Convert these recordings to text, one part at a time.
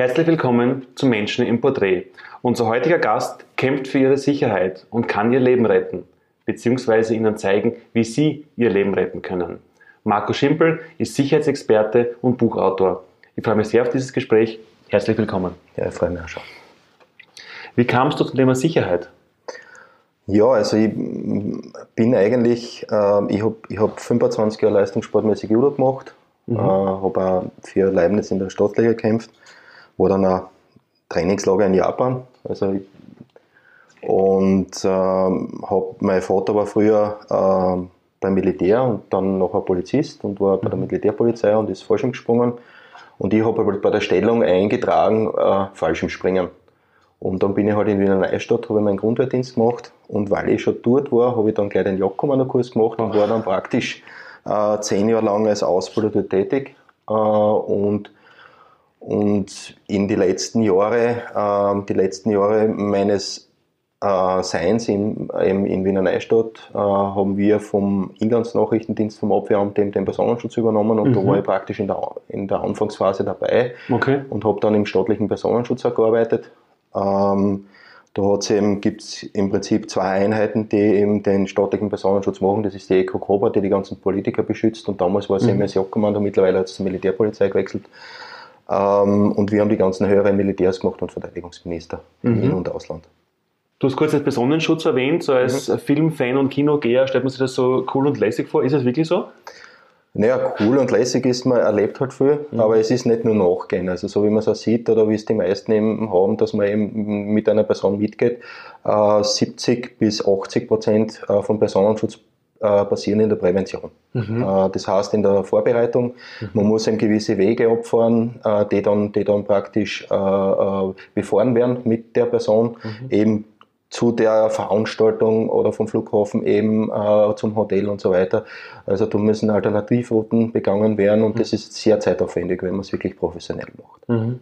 Herzlich willkommen zu Menschen im Porträt. Unser heutiger Gast kämpft für ihre Sicherheit und kann ihr Leben retten, beziehungsweise ihnen zeigen, wie sie ihr Leben retten können. Marco Schimpel ist Sicherheitsexperte und Buchautor. Ich freue mich sehr auf dieses Gespräch. Herzlich willkommen. Ja, ich freue mich auch schon. Wie kamst du zum Thema Sicherheit? Ja, also ich bin eigentlich, äh, ich habe ich hab 25 Jahre leistungssportmäßig Judo gemacht, mhm. äh, habe auch für Leibniz in der Stadtliga gekämpft, war dann auch Trainingslager in Japan. Also und äh, habe mein Vater war früher äh, beim Militär und dann noch ein Polizist und war bei der mhm. Militärpolizei und ist Fallschirm gesprungen. Und ich habe halt bei der Stellung eingetragen, äh, springen. Und dann bin ich halt in Wiener Neustadt, habe meinen Grundwehrdienst gemacht und weil ich schon dort war, habe ich dann gleich den Jagdkommanderkurs gemacht und war dann praktisch äh, zehn Jahre lang als Ausbilder dort tätig. Äh, und, und in die letzten Jahre, äh, die letzten Jahre meines äh, Seins in, in, in Wiener Neustadt äh, haben wir vom Inlandsnachrichtendienst vom Abwehramt den, den Personenschutz übernommen und mhm. da war ich praktisch in der, in der Anfangsphase dabei okay. und habe dann im staatlichen Personenschutz auch gearbeitet. Ähm, da gibt es im Prinzip zwei Einheiten, die eben den staatlichen Personenschutz machen. Das ist die ECO Cobra, die die ganzen Politiker beschützt und damals war es mhm. MSJ-Kommando, mittlerweile hat es zur Militärpolizei gewechselt. Ähm, und wir haben die ganzen höheren Militärs gemacht und Verteidigungsminister mhm. In- und Ausland. Du hast kurz als Personenschutz erwähnt, so als mhm. Filmfan und Kinogeher stellt man sich das so cool und lässig vor. Ist es wirklich so? Naja, cool und lässig ist, man erlebt halt viel, mhm. aber es ist nicht nur Nachgehen. Also so wie man es auch sieht oder wie es die meisten eben haben, dass man eben mit einer Person mitgeht, äh, 70 bis 80 Prozent äh, vom Personenschutz äh, passieren in der Prävention. Mhm. Äh, das heißt in der Vorbereitung, mhm. man muss eben gewisse Wege abfahren, äh, die dann, die dann praktisch befahren werden mit der Person, mhm. eben zu der Veranstaltung oder vom Flughafen eben äh, zum Hotel und so weiter. Also da müssen Alternativrouten begangen werden und mhm. das ist sehr zeitaufwendig, wenn man es wirklich professionell macht. Mhm.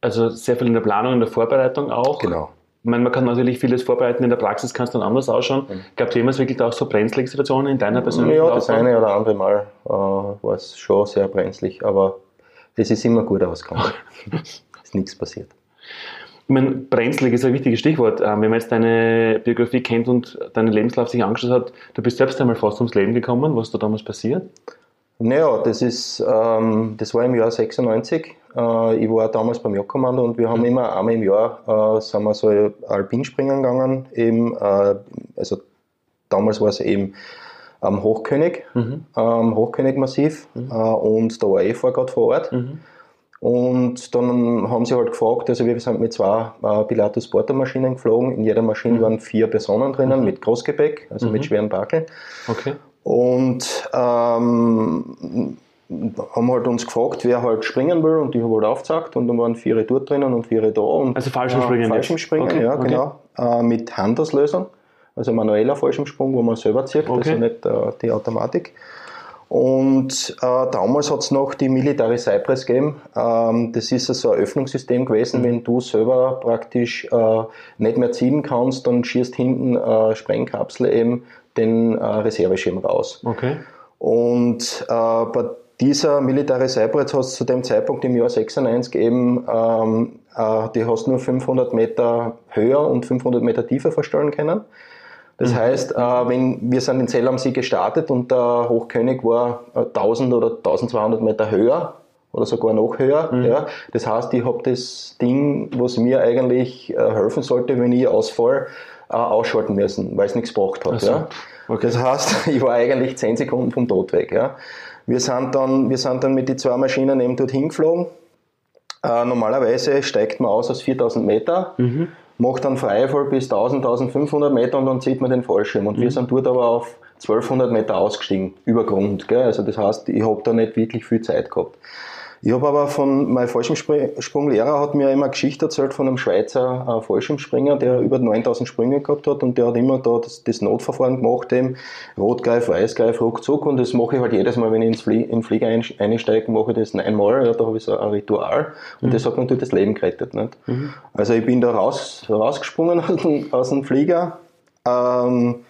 Also sehr viel in der Planung, in der Vorbereitung auch. Genau. Ich meine, man kann natürlich vieles vorbereiten, in der Praxis kann es dann anders ausschauen. Mhm. Gab es jemals wirklich auch so brenzlige Situationen in deiner persönlichen Ja, das eine oder andere Mal äh, war es schon sehr brenzlig, aber es ist immer gut ausgegangen. es ist nichts passiert. Ich meine, brenzlig ist ein wichtiges Stichwort. Ähm, wenn man jetzt deine Biografie kennt und deinen Lebenslauf sich angeschaut hat, du bist selbst einmal fast ums Leben gekommen. Was ist da damals passiert? Naja, das ist, ähm, das war im Jahr 96. Äh, ich war damals beim Jagdkommando und wir haben mhm. immer einmal im Jahr, äh, sind wir so Alpinspringen gegangen, eben, äh, also damals war es eben am Hochkönig, mhm. am Hochkönigmassiv mhm. äh, und da war ich vor gerade vor Ort. Mhm. Und dann haben sie halt gefragt, also wir sind mit zwei äh, Pilatus Porter Maschinen geflogen. In jeder Maschine mhm. waren vier Personen drinnen mhm. mit Großgepäck, also mhm. mit schweren Bakeln. Okay. Und ähm, haben halt uns gefragt, wer halt springen will und ich habe halt aufgezeigt und dann waren vier dort drinnen und vier da. Und, also Fallschirmspringen? Äh, Fallschirmspringen, okay. ja genau. Okay. Äh, mit Handauslösung, also manueller Fallschirmsprung, wo man selber zieht, okay. also nicht äh, die Automatik. Und äh, damals hat es noch die Military Cypress gegeben. Ähm, das ist so ein Öffnungssystem gewesen, mhm. wenn du selber praktisch äh, nicht mehr ziehen kannst, dann schießt hinten äh, Sprengkapsel eben den äh, Reserveschirm raus. Okay. Und äh, bei dieser Military Cypress hast du zu dem Zeitpunkt im Jahr 96 eben, ähm, äh, die hast nur 500 Meter höher und 500 Meter tiefer verstellen können. Das mhm. heißt, äh, wenn wir sind in Zell am See gestartet und der Hochkönig war 1000 äh, oder 1200 Meter höher oder sogar noch höher. Mhm. Ja. Das heißt, ich habe das Ding, was mir eigentlich äh, helfen sollte, wenn ich ausfall, ausschalten müssen, weil es nichts gebracht hat. So. Ja. Okay. Das heißt, ich war eigentlich 10 Sekunden vom Tod weg. Ja. Wir, sind dann, wir sind dann mit den zwei Maschinen eben dorthin geflogen. Äh, normalerweise steigt man aus aus 4000 Meter. Mhm macht dann Freifall bis 1000, 1500 Meter und dann zieht man den Fallschirm. Und mhm. wir sind dort aber auf 1200 Meter ausgestiegen, über Grund. Gell? Also das heißt, ich habe da nicht wirklich viel Zeit gehabt. Ich habe aber von, mein Fallschirmsprunglehrer hat mir immer Geschichte erzählt von einem Schweizer äh, Fallschirmspringer, der über 9000 Sprünge gehabt hat und der hat immer da das, das Notverfahren gemacht, eben Rotgreif, Weißgreif, ruckzuck und das mache ich halt jedes Mal, wenn ich ins Flie in den Flieger einsteige, mache ich das neunmal, ja, da habe ich so ein Ritual und mhm. das hat natürlich das Leben gerettet. Nicht? Mhm. Also ich bin da raus, rausgesprungen aus dem Flieger, ähm,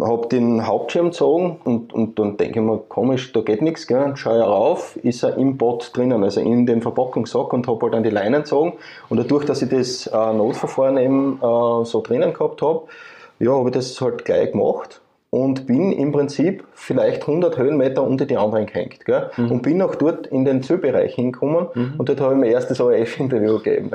habe den Hauptschirm gezogen und, und dann denke ich mir, komisch, da geht nichts, gell? schaue ich rauf, ist er im Bot drinnen, also in dem Verpackungssack und habe halt dann die Leinen gezogen und dadurch, dass ich das äh, Notverfahren eben äh, so drinnen gehabt habe, ja, habe ich das halt gleich gemacht und bin im Prinzip vielleicht 100 Höhenmeter unter die anderen gehängt. Gell? Mhm. Und bin auch dort in den Zielbereich hingekommen mhm. und dort habe ich mein erstes ORF-Interview gegeben.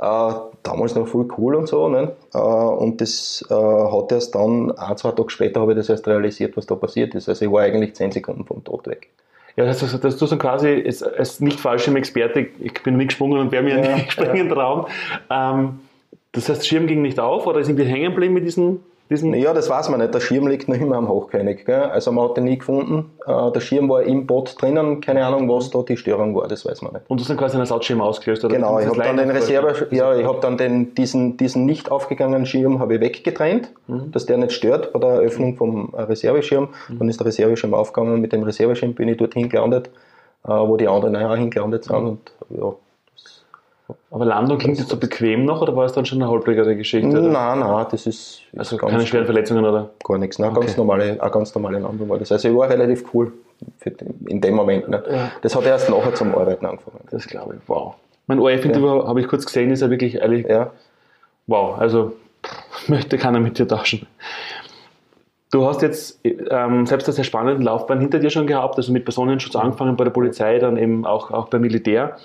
Äh, damals noch voll cool und so. Ne? Äh, und das äh, hat erst dann, ein, zwei Tage später habe ich das erst realisiert, was da passiert ist. Also ich war eigentlich 10 Sekunden vom Tod weg. Ja, das heißt, dass du so quasi als, als nicht falschem Experte, ich bin nicht gesprungen und werde mir ja, nicht springen ja. trauen. Ähm, das heißt, Schirm ging nicht auf oder ist irgendwie hängen geblieben mit diesen diesen ja, das weiß man nicht. Der Schirm liegt noch immer am Hochkönig. Gell? Also man hat den nie gefunden. Äh, der Schirm war im Boot drinnen. Keine Ahnung, was da die Störung war. Das weiß man nicht. Und du hast dann quasi einen Ersatzschirm ausgelöst? Oder genau, ich habe dann den Reserve, ja, ich habe dann den, diesen, diesen nicht aufgegangenen Schirm habe ich weggetrennt, mhm. dass der nicht stört bei der Eröffnung vom Reserveschirm. Mhm. Dann ist der Reserveschirm aufgegangen. Mit dem Reserveschirm bin ich dorthin gelandet, äh, wo die anderen auch hingelandet sind. Mhm. Und ja, aber Landung klingt jetzt so bequem noch oder war es dann schon eine holprigere Geschichte? Oder? Nein, nein, das ist. Also keine schweren Verletzungen oder? Gar nichts, nein, okay. ganz normale, eine ganz normale Landung war das. Also ich war relativ cool in dem Moment. Ne? Ja. Das hat erst nachher zum Arbeiten angefangen. Das glaube ich, wow. Mein ORF-Interview ja. habe ich kurz gesehen, ist ja wirklich ehrlich. Ja. Wow, also möchte keiner mit dir tauschen. Du hast jetzt ähm, selbst eine sehr spannende Laufbahn hinter dir schon gehabt, also mit Personenschutz angefangen bei der Polizei, dann eben auch, auch beim Militär.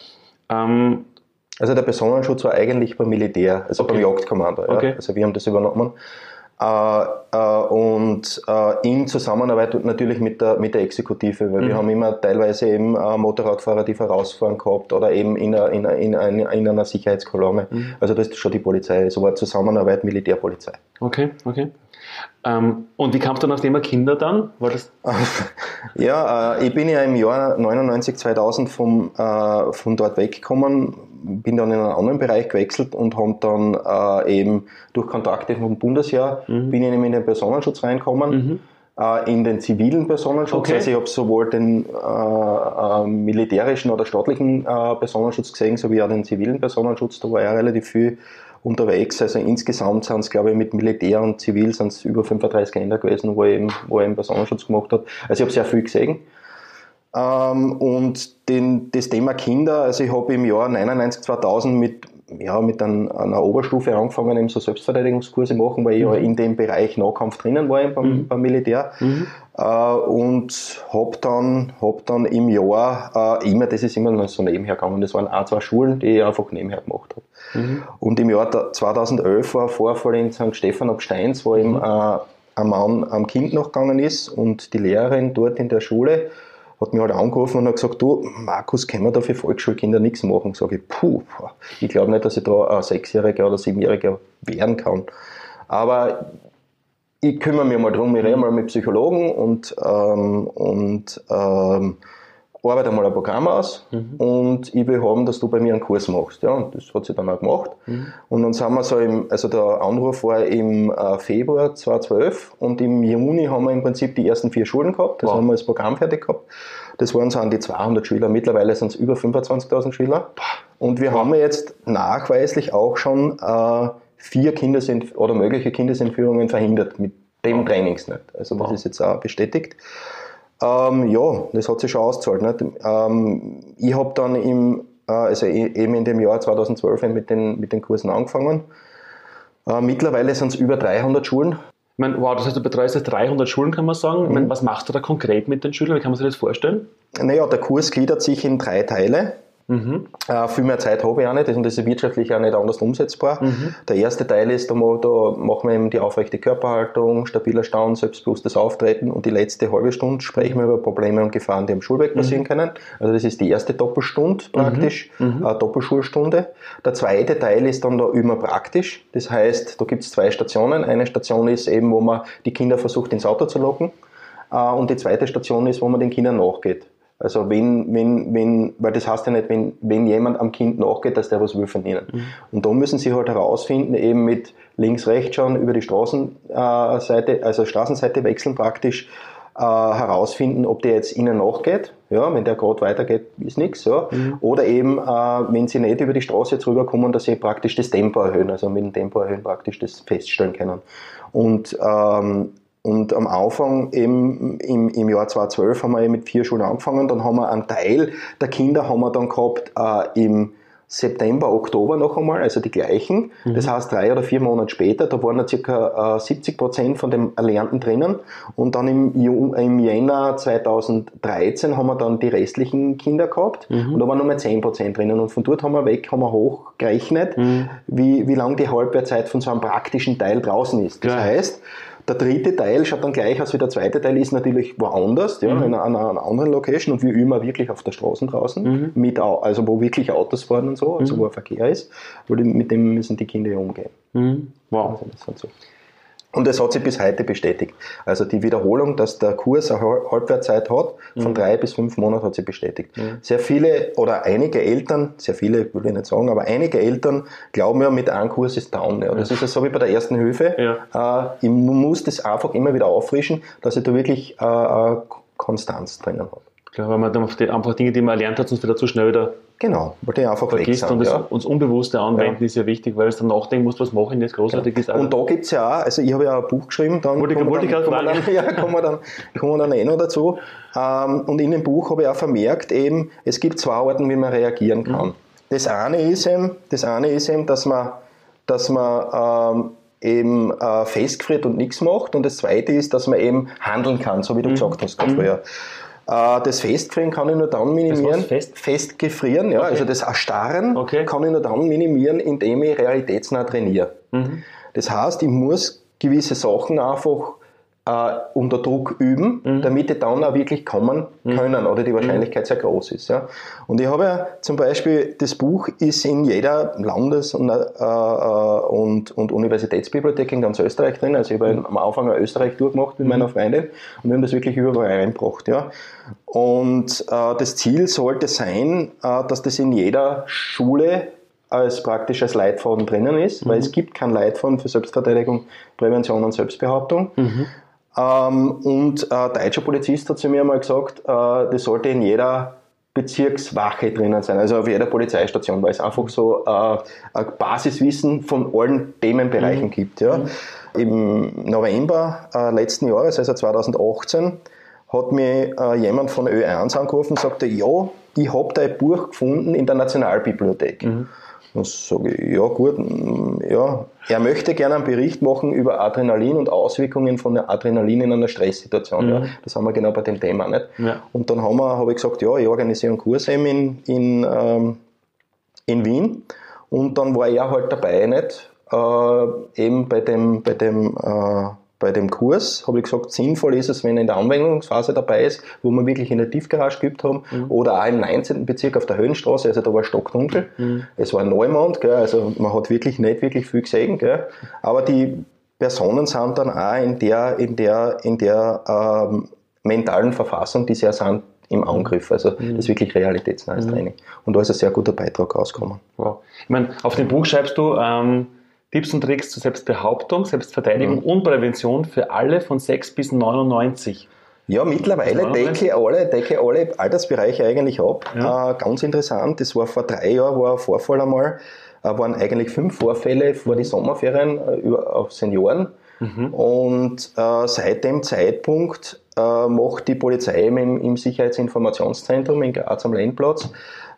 Ähm, also der Personenschutz war eigentlich beim Militär, also okay. beim Jagdkommando. Ja. Okay. Also wir haben das übernommen. Äh, äh, und äh, in Zusammenarbeit natürlich mit der, mit der Exekutive, weil mhm. wir haben immer teilweise eben äh, Motorradfahrer, die vorausfahren gehabt oder eben in, einer, in, in, in einer Sicherheitskolonne. Mhm. Also das ist schon die Polizei, so war Zusammenarbeit Militärpolizei. Okay, okay. Ähm, und wie kamst du nach dem Kinder dann? War das ja, äh, ich bin ja im Jahr 99, 2000 vom, äh, von dort weggekommen, bin dann in einen anderen Bereich gewechselt und habe dann äh, eben durch Kontakte vom Bundesheer mhm. bin ich eben in den Personenschutz reinkommen. Mhm. Äh, in den zivilen Personenschutz. Okay. Also ich habe sowohl den äh, äh, militärischen oder staatlichen äh, Personenschutz gesehen, sowie auch den zivilen Personenschutz. Da war ja relativ viel unterwegs. Also insgesamt sind es, glaube ich, mit Militär und Zivil sind es über 35 Länder gewesen, wo er eben, wo er eben Personenschutz gemacht hat. Also ich habe sehr viel gesehen. Ähm, und den, das Thema Kinder, also ich habe im Jahr 99, 2000 mit, ja, mit ein, einer Oberstufe angefangen, eben so Selbstverteidigungskurse machen, weil ich mhm. ja in dem Bereich Nahkampf drinnen war beim, mhm. beim Militär. Mhm. Äh, und habe dann, hab dann im Jahr äh, immer, das ist immer so nebenher gegangen, das waren auch zwei Schulen, die ich einfach nebenher gemacht habe. Mhm. Und im Jahr 2011 war ein Vorfall in St. Stephan ab Steins, wo eben äh, ein Mann am Kind noch gegangen ist und die Lehrerin dort in der Schule hat mich halt angerufen und hat gesagt, du, Markus, können wir da für Volksschulkinder nichts machen? Sage ich, puh, ich glaube nicht, dass ich da ein Sechsjähriger oder Siebenjähriger werden kann. Aber ich kümmere mich mal drum, ich rede mal mit Psychologen und, ähm, und ähm, arbeite mal ein Programm aus mhm. und ich will haben, dass du bei mir einen Kurs machst. Ja, und das hat sie dann auch gemacht. Mhm. Und dann sind wir so im, also der Anruf war im äh, Februar 2012 und im Juni haben wir im Prinzip die ersten vier Schulen gehabt. Das wow. haben wir das Programm fertig gehabt. Das waren so an die 200 Schüler. Mittlerweile sind es über 25.000 Schüler. Und wir wow. haben jetzt nachweislich auch schon äh, vier Kindersent oder mögliche Kindesentführungen verhindert mit dem wow. Trainingsnet. Also das ist jetzt auch bestätigt. Ähm, ja, das hat sich schon ausgezahlt. Nicht? Ähm, ich habe dann im, äh, also e-, eben in dem Jahr 2012 mit den, mit den Kursen angefangen. Äh, mittlerweile sind es über 300 Schulen. Ich meine, wow, das heißt, du betreust jetzt 300 Schulen, kann man sagen. Ich meine, mhm. was machst du da konkret mit den Schülern? Wie kann man sich das vorstellen? Naja, der Kurs gliedert sich in drei Teile. Mhm. Äh, viel mehr Zeit habe ich auch nicht und das ist wirtschaftlich auch nicht anders umsetzbar. Mhm. Der erste Teil ist, da, da machen wir eben die aufrechte Körperhaltung, stabiler Stand, selbstbewusstes Auftreten und die letzte halbe Stunde sprechen wir über Probleme und Gefahren, die am Schulweg mhm. passieren mhm. können. Also das ist die erste Doppelstunde praktisch, mhm. äh, Doppelschulstunde. Der zweite Teil ist dann da immer praktisch. Das heißt, da gibt es zwei Stationen. Eine Station ist eben, wo man die Kinder versucht ins Auto zu locken äh, und die zweite Station ist, wo man den Kindern nachgeht. Also wenn, wenn, wenn, weil das heißt ja nicht, wenn, wenn jemand am Kind nachgeht, dass der was will von ihnen. Mhm. Und da müssen sie halt herausfinden, eben mit links, rechts schauen, über die Straßenseite, also Straßenseite wechseln praktisch, äh, herausfinden, ob der jetzt ihnen nachgeht. Ja, wenn der gerade weitergeht, ist nichts. Ja. Mhm. Oder eben, äh, wenn sie nicht über die Straße jetzt rüberkommen, dass sie praktisch das Tempo erhöhen, also mit dem Tempo erhöhen praktisch das feststellen können. Und ähm, und am Anfang eben im, im Jahr 2012 haben wir mit vier Schulen angefangen, dann haben wir einen Teil der Kinder haben wir dann gehabt äh, im September, Oktober noch einmal, also die gleichen. Mhm. Das heißt, drei oder vier Monate später, da waren circa äh, 70 Prozent von dem Erlernten drinnen. Und dann im, im Jänner 2013 haben wir dann die restlichen Kinder gehabt. Mhm. Und da waren nur mehr 10 Prozent drinnen. Und von dort haben wir weg, haben wir hochgerechnet, mhm. wie, wie lang die Halbwertzeit von so einem praktischen Teil draußen ist. Das ja. heißt, der dritte Teil schaut dann gleich aus wie der zweite Teil, ist natürlich woanders, ja, mhm. in einer, einer, anderen Location und wie immer wirklich auf der Straße draußen, mhm. mit, also wo wirklich Autos fahren und so, also mhm. wo Verkehr ist, weil mit dem müssen die Kinder ja umgehen. Mhm. Wow. Also das so. Und es hat sich bis heute bestätigt. Also die Wiederholung, dass der Kurs eine Halbwertzeit hat, von mhm. drei bis fünf Monaten hat sich bestätigt. Mhm. Sehr viele oder einige Eltern, sehr viele will ich nicht sagen, aber einige Eltern glauben ja, mit einem Kurs ist down. Ja. Das ist ja so wie bei der ersten Hilfe. Ja. Äh, ich muss das einfach immer wieder auffrischen, dass ich da wirklich äh, Konstanz drinnen habe. Klar, weil man dann einfach Dinge, die man erlernt hat, sonst wieder zu schnell wieder Genau, weil die einfach vergisst und das ja. uns Unbewusste anwenden ja. ist ja wichtig, weil es dann nachdenken muss, was mache ich jetzt großartig ist. Und da gibt es ja auch, also ich habe ja ein Buch geschrieben, dann wollte kommen, wollte dann, kommen, dann, ja, kommen, wir dann, kommen wir dann eh noch dazu. Ähm, und in dem Buch habe ich auch vermerkt, eben, es gibt zwei Arten, wie man reagieren kann. Mhm. Das, eine ist eben, das eine ist eben, dass man, dass man ähm, eben äh, festgefriert und nichts macht. Und das zweite ist, dass man eben handeln kann, so wie du mhm. gesagt hast gerade mhm. früher. Äh, das Festfrieren kann ich nur dann minimieren. Fest? Festgefrieren, ja, okay. also das Erstarren okay. kann ich nur dann minimieren, indem ich realitätsnah trainiere. Mhm. Das heißt, ich muss gewisse Sachen einfach äh, unter Druck üben, mhm. damit die dann auch wirklich kommen mhm. können oder die mhm. Wahrscheinlichkeit sehr groß ist. Ja. Und ich habe ja zum Beispiel, das Buch ist in jeder Landes- und, äh, äh und, und Universitätsbibliothek in ganz Österreich drin. Also ich habe mhm. am Anfang eine Österreich-Tour gemacht mit meiner mhm. Freundin und wir haben das wirklich überall reingebracht. Ja. Und äh, das Ziel sollte sein, äh, dass das in jeder Schule als praktisches Leitfaden drinnen ist, mhm. weil es gibt kein Leitfaden für Selbstverteidigung, Prävention und Selbstbehauptung. Ähm, und äh, ein deutscher Polizist hat zu mir mal gesagt, äh, das sollte in jeder Bezirkswache drinnen sein, also auf jeder Polizeistation, weil es einfach so äh, ein Basiswissen von allen Themenbereichen mhm. gibt. Ja. Mhm. Im November letzten Jahres, also 2018, hat mir jemand von Ö1 angerufen und sagte, ja, ich habe dein Buch gefunden in der Nationalbibliothek. Mhm. Dann sage ich, ja gut, mm, ja. Er möchte gerne einen Bericht machen über Adrenalin und Auswirkungen von Adrenalin in einer Stresssituation. Mhm. Ja. Das haben wir genau bei dem Thema nicht. Ja. Und dann habe ich gesagt, ja, ich organisiere einen Kurs eben in, in, ähm, in Wien. Und dann war er halt dabei nicht, äh, eben bei dem, bei dem äh, bei dem Kurs habe ich gesagt, sinnvoll ist es, wenn er in der Anwendungsphase dabei ist, wo wir wirklich in der Tiefgarage geübt haben, mhm. oder auch im 19. Bezirk auf der Höhenstraße, also da war stockdunkel. Mhm. Es war Neumond, gell, also man hat wirklich nicht wirklich viel gesehen, gell, aber die Personen sind dann auch in der, in der, in der ähm, mentalen Verfassung, die sie ja sind, im Angriff. Also mhm. das ist wirklich realitätsnahes mhm. Training. Und da ist ein sehr guter Beitrag rausgekommen. Wow. Ich meine, auf dem Buch schreibst du, ähm, Tipps und Tricks zur Selbstbehauptung, Selbstverteidigung mhm. und Prävention für alle von 6 bis 99. Ja, mittlerweile decke alle, decke alle Altersbereiche eigentlich ab. Ja. Äh, ganz interessant, das war vor drei Jahren war ein Vorfall einmal, äh, waren eigentlich fünf Vorfälle vor die Sommerferien äh, über, auf Senioren. Mhm. Und äh, seit dem Zeitpunkt äh, macht die Polizei im, im Sicherheitsinformationszentrum in Graz am Lendplatz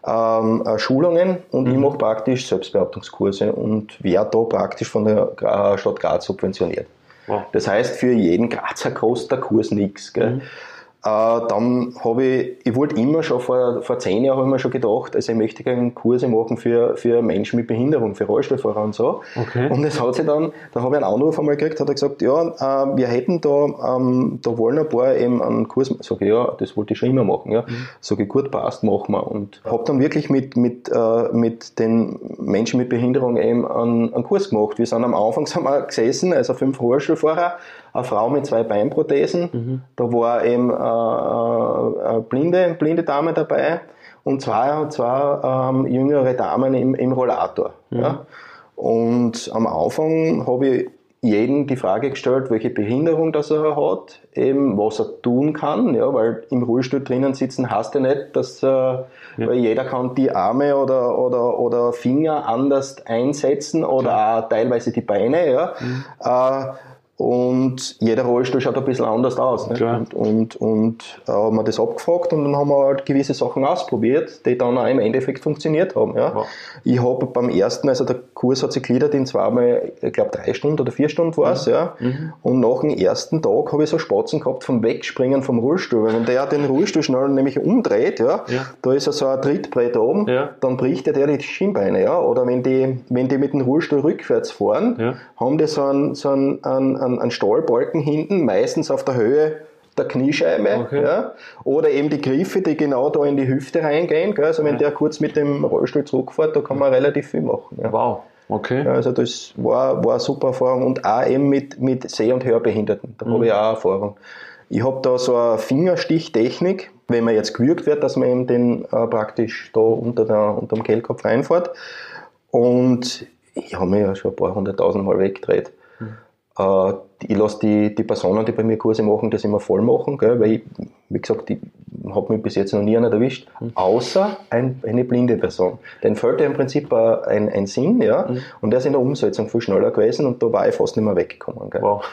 ähm, äh, Schulungen und mhm. ich mache praktisch Selbstbehauptungskurse und werde da praktisch von der äh, Stadt Graz subventioniert. Wow. Das heißt, für jeden Grazer kostet der Kurs nichts. Mhm. Äh, dann habe ich, ich wollte immer schon vor, vor zehn Jahren habe ich mir schon gedacht, also ich möchte gerne Kurse machen für, für Menschen mit Behinderung, für Rollstuhlfahrer und so. Okay. Und es hat sich dann, da habe ich einen Anruf einmal gekriegt, hat er gesagt, ja, äh, wir hätten da, ähm, da wollen ein paar eben einen Kurs, sag ich, ja, das wollte ich schon immer machen, ja. Mhm. Sag ich, gut, passt, machen wir. Und habe dann wirklich mit, mit, äh, mit den Menschen mit Behinderung eben einen, einen Kurs gemacht. Wir sind am Anfang sind wir gesessen, also fünf Rollstuhlfahrer, eine Frau mit zwei Beinprothesen, mhm. da war eben äh, äh, eine blinde, blinde Dame dabei und zwei, zwei ähm, jüngere Damen im, im Rollator. Mhm. Ja. Und am Anfang habe ich jeden die Frage gestellt, welche Behinderung das er hat, eben was er tun kann, ja, weil im Ruhestuhl drinnen sitzen heißt ja nicht, dass äh, ja. weil jeder kann die Arme oder, oder, oder Finger anders einsetzen oder auch teilweise die Beine, ja. Mhm. Äh, Und jeder Rollstuhl schaut ein bisschen anders aus. Ne? Und, und, und äh, haben wir das abgefragt und dann haben wir halt gewisse Sachen ausprobiert, die dann auch im Endeffekt funktioniert haben. Ja? Wow. Ich habe beim ersten, also der Kurs hat sich gliedert in zweimal, ich glaube drei Stunden oder vier Stunden war es, ja. Und nach dem ersten Tag habe ich so Spatzen gehabt vom Wegspringen vom Rollstuhl. Weil wenn der den Rollstuhl schnell nämlich umdreht, ja, Ja. da ist ja so ein Trittbrett oben, Ja. dann bricht der die Schienbeine, ja. Oder wenn die, wenn die mit dem Rollstuhl rückwärts fahren, haben die so einen, so einen, einen, einen einen Stahlbalken hinten, meistens auf der Höhe der Kniescheibe, Okay. ja. Oder eben die Griffe, die genau da in die Hüfte reingehen, gell. Also wenn Ja. der kurz mit dem Rollstuhl zurückfährt, da kann man relativ viel machen. Ja. Wow. Okay. Also das war, war eine super Erfahrung und auch eben mit, mit Seh- und Hörbehinderten. Da habe ich auch Erfahrung. Ich habe da so eine Fingerstichtechnik, wenn man jetzt gewürgt wird, dass man eben den äh, praktisch da unter, der, unter dem Kehlkopf reinfährt. Und ich habe mich ja schon ein paar hunderttausend Mal weggedreht. Äh, ich lasse die, die Personen, die bei mir Kurse machen, das immer voll machen, gell, weil ich, wie gesagt, ich habe mich bis jetzt noch nie einer erwischt, außer ein, eine blinde Person. Den fällt ja im Prinzip äh, ein, ein Sinn, ja, und der ist in der Umsetzung viel schneller gewesen und da war ich fast nicht mehr weggekommen. Gell. Wow.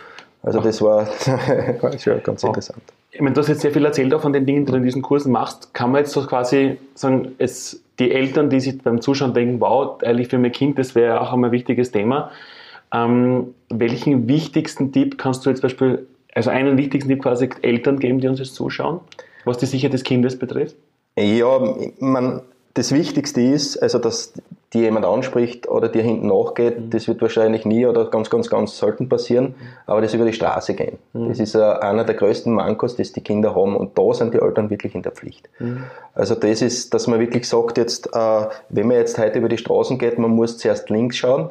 Also das war, war schon ganz Wow. interessant. Ich meine, du hast jetzt sehr viel erzählt auch von den Dingen, die du in diesen Kursen machst. Kann man jetzt so quasi sagen, es, die Eltern, die sich beim Zuschauen denken, wow, eigentlich für mein Kind, das wäre auch einmal ein wichtiges Thema. Ähm, welchen wichtigsten Tipp kannst du jetzt zum Beispiel, also einen wichtigsten Tipp quasi Eltern geben, die uns jetzt zuschauen, was die Sicherheit des Kindes betrifft? Ja, man, das Wichtigste ist, also dass dir jemand anspricht oder dir hinten nachgeht, das wird wahrscheinlich nie oder ganz, ganz, ganz selten passieren, aber das über die Straße gehen. Das ist äh, einer der größten Mankos, die die Kinder haben. Und da sind die Eltern wirklich in der Pflicht. Also das ist, dass man wirklich sagt jetzt, äh, wenn man jetzt heute über die Straßen geht, man muss zuerst links schauen,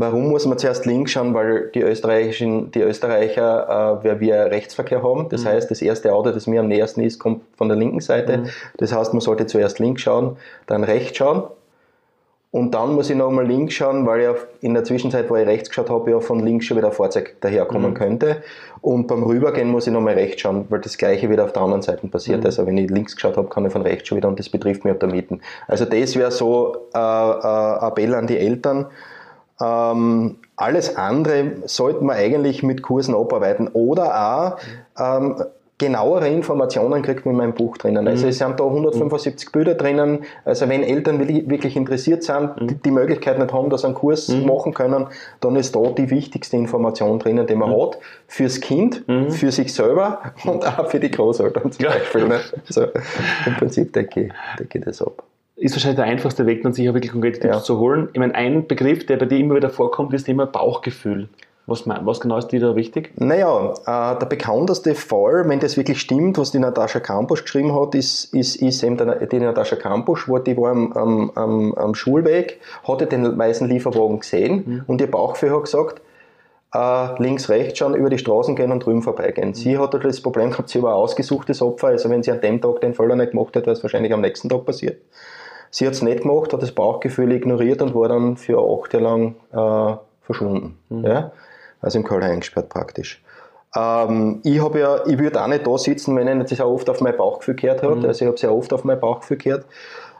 Warum muss man zuerst links schauen? Weil die, Österreichischen, die Österreicher, äh, weil wir Rechtsverkehr haben. Das heißt, das erste Auto, das mir am nächsten ist, kommt von der linken Seite. Das heißt, man sollte zuerst links schauen, dann rechts schauen. Und dann muss ich nochmal links schauen, weil ja in der Zwischenzeit, wo ich rechts geschaut habe, ja von links schon wieder ein Fahrzeug daherkommen könnte. Und beim Rübergehen muss ich nochmal rechts schauen, weil das gleiche wieder auf der anderen Seite passiert. Also wenn ich links geschaut habe, kann ich von rechts schon wieder und das betrifft mich ab der Mitte. Also das wäre so äh, äh, Appell an die Eltern. Ähm, alles andere sollte man eigentlich mit Kursen abarbeiten oder auch ähm, genauere Informationen kriegt man in meinem Buch drinnen. Also es sind da 175 Bilder drinnen. Also wenn Eltern wirklich interessiert sind, die, die Möglichkeit nicht haben, dass sie einen Kurs machen können, dann ist da die wichtigste Information drinnen, die man hat. Fürs Kind, für sich selber und auch für die Großeltern zum Ja. Beispiel. Ne? Also im Prinzip decke ich, decke ich das ab. Ist wahrscheinlich der einfachste Weg, dann sich auch wirklich konkrete Tipps Ja. zu holen. Ich meine, ein Begriff, der bei dir immer wieder vorkommt, ist immer Bauchgefühl. Was, was genau ist dir da wichtig? Naja, äh, der bekannteste Fall, wenn das wirklich stimmt, was die Natascha Kampusch geschrieben hat, ist, ist, ist eben der, die Natascha Kampusch, wo die war am, am, am, am Schulweg, hatte den weißen Lieferwagen gesehen und ihr Bauchgefühl hat gesagt, äh, links, rechts schauen, über die Straßen gehen und drüben vorbeigehen. Sie hat halt das Problem gehabt, sie war ein ausgesuchtes Opfer, also wenn sie an dem Tag den Fehler nicht gemacht hätte, wäre es wahrscheinlich am nächsten Tag passiert. Sie hat es nicht gemacht, hat das Bauchgefühl ignoriert und war dann für acht Jahre lang äh, verschwunden. Ja? Also im Keller eingesperrt praktisch. Ähm, ich habe ja, ich würde auch nicht da sitzen, wenn ich nicht sehr oft auf mein Bauchgefühl gehört habe. Also ich habe sehr oft auf mein Bauchgefühl gehört.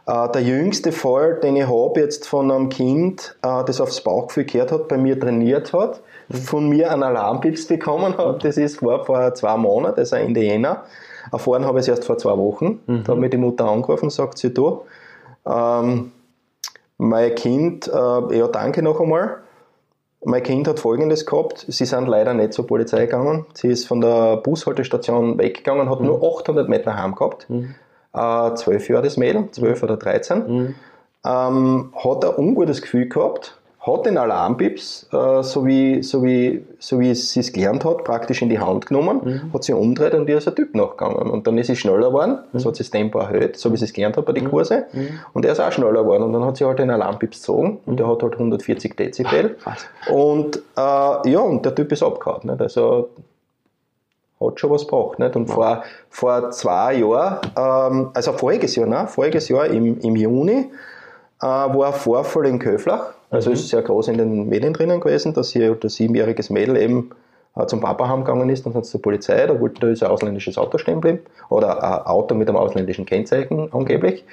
Äh, der jüngste Fall, den ich habe jetzt von einem Kind, äh, das aufs Bauchgefühl gehört hat, bei mir trainiert hat, von mir einen Alarmpips bekommen hat, das ist war vor zwei Monaten, also Ende Jänner. Erfahren habe ich es erst vor zwei Wochen. Da hat mich die Mutter angerufen und sagt sie, du, ähm, mein Kind, äh, ja danke noch einmal. Mein Kind hat Folgendes gehabt. Sie sind leider nicht zur Polizei gegangen. Sie ist von der Bushaltestation weggegangen, hat nur 800 Meter heim gehabt. Äh, zwölf Jahre das Mädel, zwölf oder 13. Ähm, hat ein ungutes Gefühl gehabt, hat den Alarmpips, äh, so, wie, so, wie, so wie sie es gelernt hat, praktisch in die Hand genommen, hat sie umgedreht und ihr ist ein Typ nachgegangen. Und dann ist sie schneller geworden, also hat sie das Tempo erhöht, so wie sie es gelernt hat bei den Kurse. Und er ist auch schneller geworden. Und dann hat sie halt den Alarmpips gezogen und der hat halt 140 Dezibel. Was? Und äh, ja, und der Typ ist abgehauen. Nicht? Also hat schon was gebracht. Nicht? Und vor, vor zwei Jahren, ähm, also voriges Jahr, ne? voriges Jahr im, im Juni, äh, war ein Vorfall in Köflach. Also ist sehr groß in den Medien drinnen gewesen, dass hier ein siebenjähriges Mädel eben äh, zum Papa heimgegangen ist, dann sind sie zur Polizei, da wollte da ist ein ausländisches Auto stehen bleiben, oder ein Auto mit einem ausländischen Kennzeichen angeblich.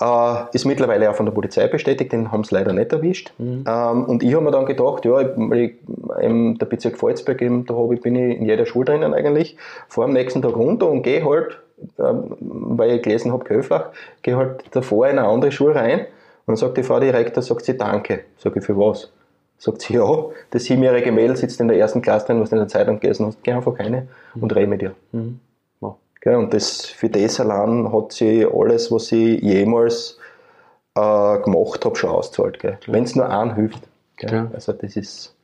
Äh, ist mittlerweile auch von der Polizei bestätigt, den haben sie leider nicht erwischt. Ähm, und ich habe mir dann gedacht, ja, ich, ich, der Bezirk Volzberg, eben, da ich, bin ich in jeder Schule drinnen eigentlich, fahre am nächsten Tag runter und gehe halt, ähm, weil ich gelesen habe, Köflach, gehe halt davor in eine andere Schule rein. und dann sagt die Frau Direktor, sagt sie Danke. Sag ich, für was? Sagt sie, ja, das siebenjährige Mädel sitzt in der ersten Klasse drin, was du in der Zeitung gelesen hast, geh einfach rein und rede mit ihr. Mhm. Wow. Gell, und das, für das allein hat sie alles, was sie jemals äh, gemacht habe, schon auszahlt. Wenn es nur einen hilft. Also das ist.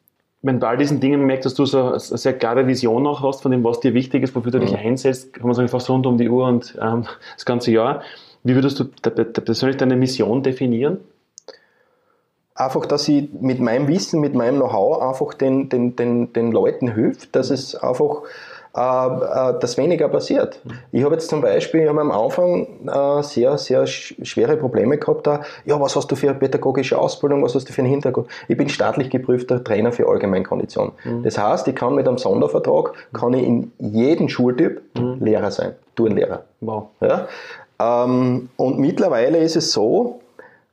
Wenn bei all diesen Dingen merkst, dass du so eine sehr klare Vision auch hast von dem, was dir wichtig ist, wofür du dich einsetzt, kann man sagen, fast rund um die Uhr und ähm, das ganze Jahr. Wie würdest du persönlich deine Mission definieren? Einfach, dass ich mit meinem Wissen, mit meinem Know-how einfach den, den, den, den Leuten hilft, dass es einfach äh, äh, dass weniger passiert. Ich habe jetzt zum Beispiel am Anfang äh, sehr, sehr sch schwere Probleme gehabt da. Ja, was hast du für eine pädagogische Ausbildung, was hast du für einen Hintergrund? Ich bin staatlich geprüfter Trainer für Allgemeinkondition. Das heißt, ich kann mit einem Sondervertrag, kann ich in jedem Schultyp Lehrer sein, Turnlehrer. Wow. Ja? Ähm, und mittlerweile ist es so,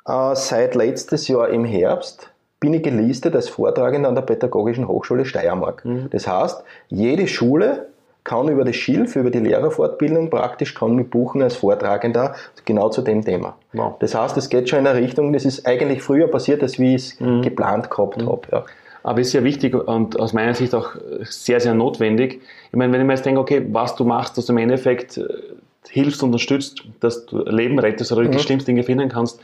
äh, seit letztes Jahr im Herbst bin ich gelistet als Vortragender an der Pädagogischen Hochschule Steiermark. Das heißt, jede Schule kann über das Schilf, über die Lehrerfortbildung praktisch kann mich buchen als Vortragender genau zu dem Thema. Wow. Das heißt, es geht schon in eine Richtung, das ist eigentlich früher passiert, als wie ich es geplant gehabt habe. Ja. Aber ist ja wichtig und aus meiner Sicht auch sehr, sehr notwendig. Ich meine, wenn ich mir jetzt denke, okay, was du machst, dass du im Endeffekt äh, hilfst, unterstützt, dass du Leben rettest oder die schlimmsten Dinge finden kannst,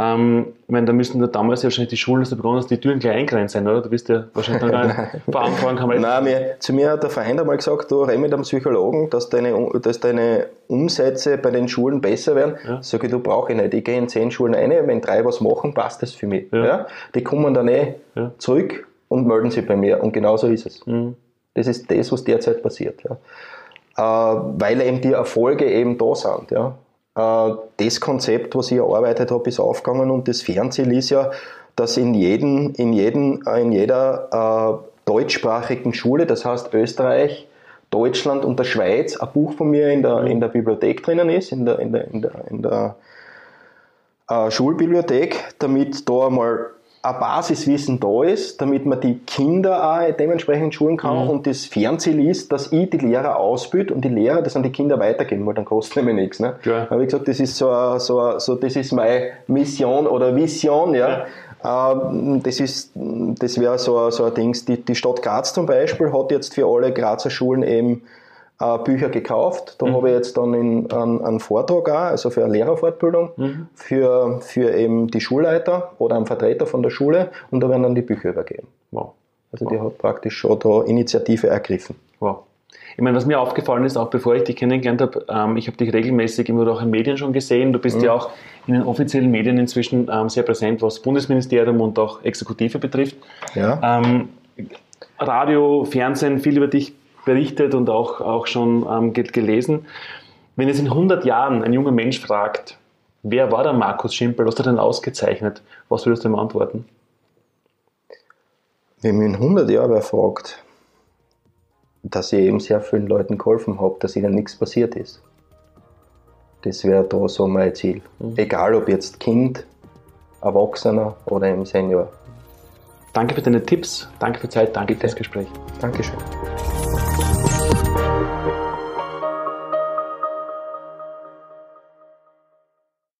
ähm, ich meine, da müssen ja damals ja wahrscheinlich die Schulen, dass du begonnen hast, die Türen gleich eingrenzt sein, oder? Du bist ja wahrscheinlich dann gar nicht Anfang kann Nein, mir, zu mir hat der Verein einmal gesagt, du renn mit einem Psychologen, dass deine, dass deine Umsätze bei den Schulen besser werden. Ja. Sag ich, du brauche ich nicht. Ich gehe in zehn Schulen rein, wenn drei was machen, passt das für mich. Ja. Ja. Die kommen dann eh Ja. zurück und melden sich bei mir. Und genau so ist es. Mhm. Das ist das, was derzeit passiert. Ja. Äh, weil eben die Erfolge eben da sind. Ja. Äh, das Konzept, was ich erarbeitet habe, ist aufgegangen und das Fernziel ist ja, dass in, jedem, in, jedem, äh, in jeder deutschsprachigen Schule, das heißt Österreich, Deutschland und der Schweiz, ein Buch von mir in der, in der Bibliothek drinnen ist, in der, in der, in der, in der Schulbibliothek, damit da einmal ein Basiswissen da ist, damit man die Kinder auch dementsprechend schulen kann. Und das Fernziel ist, dass ich die Lehrer ausbilde und die Lehrer das an die Kinder weitergeben, weil dann kostet nämlich nichts. Ne? Da habe ich gesagt, das ist so, so, so, das ist meine Mission oder Vision, ja. Ähm, Das ist, das wäre so, so ein Ding. Die, die Stadt Graz zum Beispiel hat jetzt für alle Grazer Schulen eben äh, Bücher gekauft. Da habe ich jetzt dann in, einen, einen Vortrag auch, also für eine Lehrerfortbildung, für, für eben die Schulleiter oder einen Vertreter von der Schule und da werden dann die Bücher übergeben. Wow. Also die hat praktisch schon da Initiative ergriffen. Wow. Ich meine, was mir aufgefallen ist, auch bevor ich dich kennengelernt habe, ähm, ich habe dich regelmäßig immer auch in Medien schon gesehen. Du bist ja auch in den offiziellen Medien inzwischen ähm, sehr präsent, was Bundesministerium und auch Exekutive betrifft. Ja. Ähm, Radio, Fernsehen, viel über dich berichtet und auch, auch schon ähm, ge- gelesen. Wenn jetzt in 100 Jahren ein junger Mensch fragt, wer war der Markus Schimpel, was hat er denn ausgezeichnet, was würdest du ihm antworten? Wenn mich in 100 Jahren wer fragt, dass ich eben sehr vielen Leuten geholfen habe, dass ihnen nichts passiert ist. Das wäre da so mein Ziel. Egal ob jetzt Kind, Erwachsener oder im Senior. Danke für deine Tipps, danke für die Zeit, danke für das Gespräch. Dankeschön. Thank you.